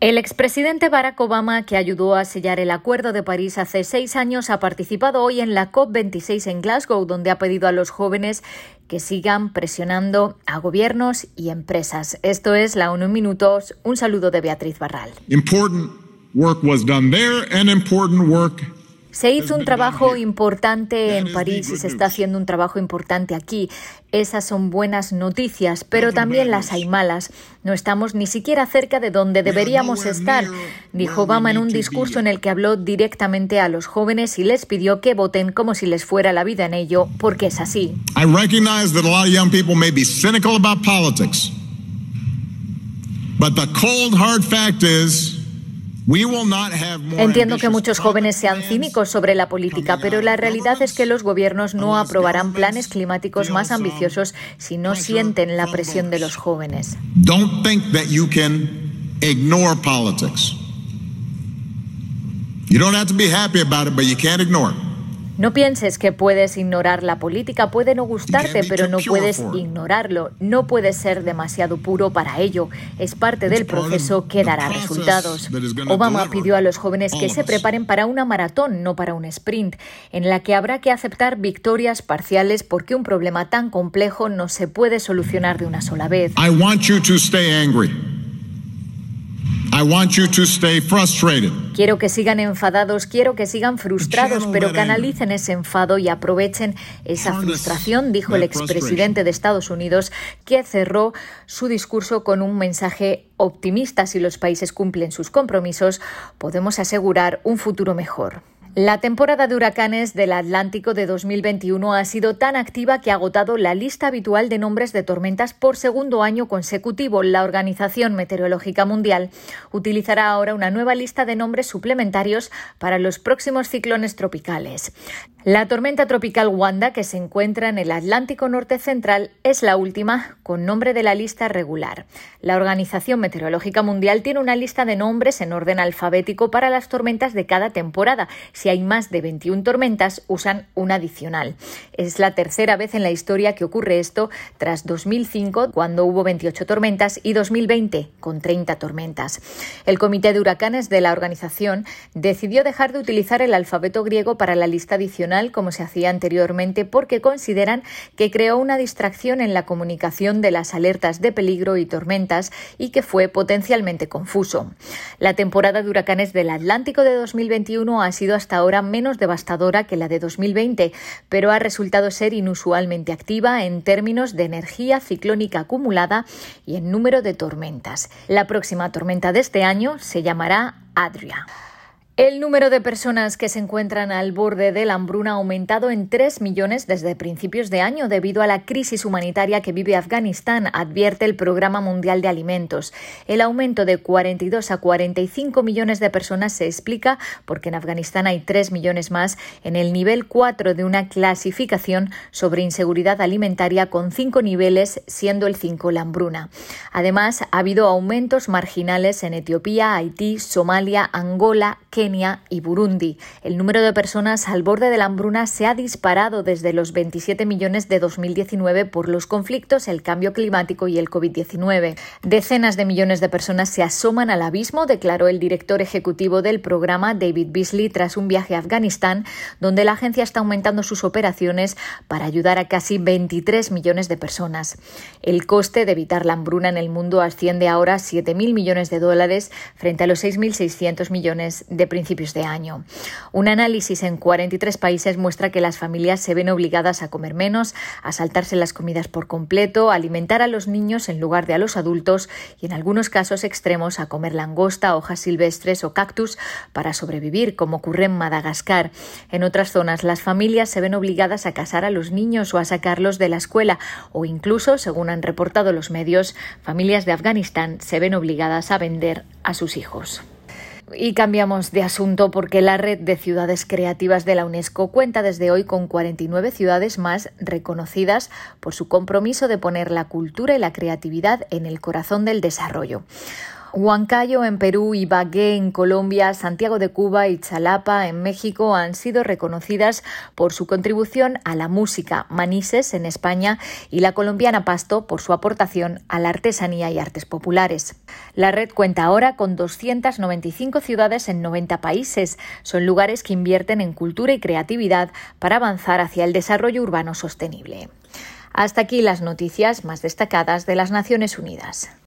El expresidente Barack Obama, que ayudó a sellar el Acuerdo de París hace seis años, ha participado hoy en la COP26 en Glasgow, donde ha pedido a los jóvenes que sigan presionando a gobiernos y empresas. Esto es la ONU en Minutos. Un saludo de Beatriz Barral. Important work was done there and important work se hizo un trabajo importante en París y se está haciendo un trabajo importante aquí. Esas son buenas noticias, pero también las hay malas. No estamos ni siquiera cerca de donde deberíamos estar, dijo Obama en un discurso en el que habló directamente a los jóvenes y les pidió que voten como si les fuera la vida en ello, porque es así. I recognize that a lot of young people may be cynical about politics. But the cold hard fact is Entiendo que muchos jóvenes sean cínicos sobre la política, pero la realidad es que los gobiernos no aprobarán planes climáticos más ambiciosos si no sienten la presión de los jóvenes. Don't think that you can ignore politics. You don't have to be happy about it, but you can't ignore it. No pienses que puedes ignorar la política, puede no gustarte, pero no puedes ignorarlo. No puedes ser demasiado puro para ello. Es parte del proceso que dará resultados. Obama pidió a los jóvenes que se preparen para una maratón, no para un sprint, en la que habrá que aceptar victorias parciales porque un problema tan complejo no se puede solucionar de una sola vez. I want you to stay angry. Quiero que sigan enfadados, quiero que sigan frustrados, pero canalicen ese enfado y aprovechen esa frustración, dijo el expresidente de Estados Unidos, que cerró su discurso con un mensaje optimista. Si los países cumplen sus compromisos, podemos asegurar un futuro mejor. La temporada de huracanes del Atlántico de 2021 ha sido tan activa que ha agotado la lista habitual de nombres de tormentas por segundo año consecutivo. La Organización Meteorológica Mundial utilizará ahora una nueva lista de nombres suplementarios para los próximos ciclones tropicales. La tormenta tropical Wanda, que se encuentra en el Atlántico Norte Central, es la última con nombre de la lista regular. La Organización Meteorológica Mundial tiene una lista de nombres en orden alfabético para las tormentas de cada temporada. Si hay más de 21 tormentas, usan un adicional. Es la tercera vez en la historia que ocurre esto, tras 2005, cuando hubo 28 tormentas, y 2020, con 30 tormentas. El Comité de Huracanes de la organización decidió dejar de utilizar el alfabeto griego para la lista adicional como se hacía anteriormente porque consideran que creó una distracción en la comunicación de las alertas de peligro y tormentas y que fue potencialmente confuso. La temporada de huracanes del Atlántico de 2021 ha sido hasta ahora menos devastadora que la de 2020, pero ha resultado ser inusualmente activa en términos de energía ciclónica acumulada y en número de tormentas. La próxima tormenta de este año se llamará Adria. El número de personas que se encuentran al borde de la hambruna ha aumentado en 3 millones desde principios de año debido a la crisis humanitaria que vive Afganistán, advierte el Programa Mundial de Alimentos. El aumento de 42 a 45 millones de personas se explica porque en Afganistán hay 3 millones más en el nivel 4 de una clasificación sobre inseguridad alimentaria con 5 niveles, siendo el 5 la hambruna. Además, ha habido aumentos marginales en Etiopía, Haití, Somalia, Angola, Kenia, y Burundi. El número de personas al borde de la hambruna se ha disparado desde los 27 millones de 2019 por los conflictos, el cambio climático y el COVID-19. Decenas de millones de personas se asoman al abismo, declaró el director ejecutivo del programa, David Beasley, tras un viaje a Afganistán, donde la agencia está aumentando sus operaciones para ayudar a casi 23 millones de personas. El coste de evitar la hambruna en el mundo asciende ahora a 7.000 millones de dólares frente a los 6.600 millones de principios de año. Un análisis en 43 países muestra que las familias se ven obligadas a comer menos, a saltarse las comidas por completo, a alimentar a los niños en lugar de a los adultos y en algunos casos extremos a comer langosta, hojas silvestres o cactus para sobrevivir, como ocurre en Madagascar. En otras zonas, las familias se ven obligadas a casar a los niños o a sacarlos de la escuela o incluso, según han reportado los medios, familias de Afganistán se ven obligadas a vender a sus hijos. Y cambiamos de asunto porque la red de ciudades creativas de la UNESCO cuenta desde hoy con 49 ciudades más reconocidas por su compromiso de poner la cultura y la creatividad en el corazón del desarrollo. Huancayo en Perú, Ibagué en Colombia, Santiago de Cuba y Chalapa en México han sido reconocidas por su contribución a la música, Manises en España y la colombiana Pasto por su aportación a la artesanía y artes populares. La red cuenta ahora con 295 ciudades en 90 países. Son lugares que invierten en cultura y creatividad para avanzar hacia el desarrollo urbano sostenible. Hasta aquí las noticias más destacadas de las Naciones Unidas.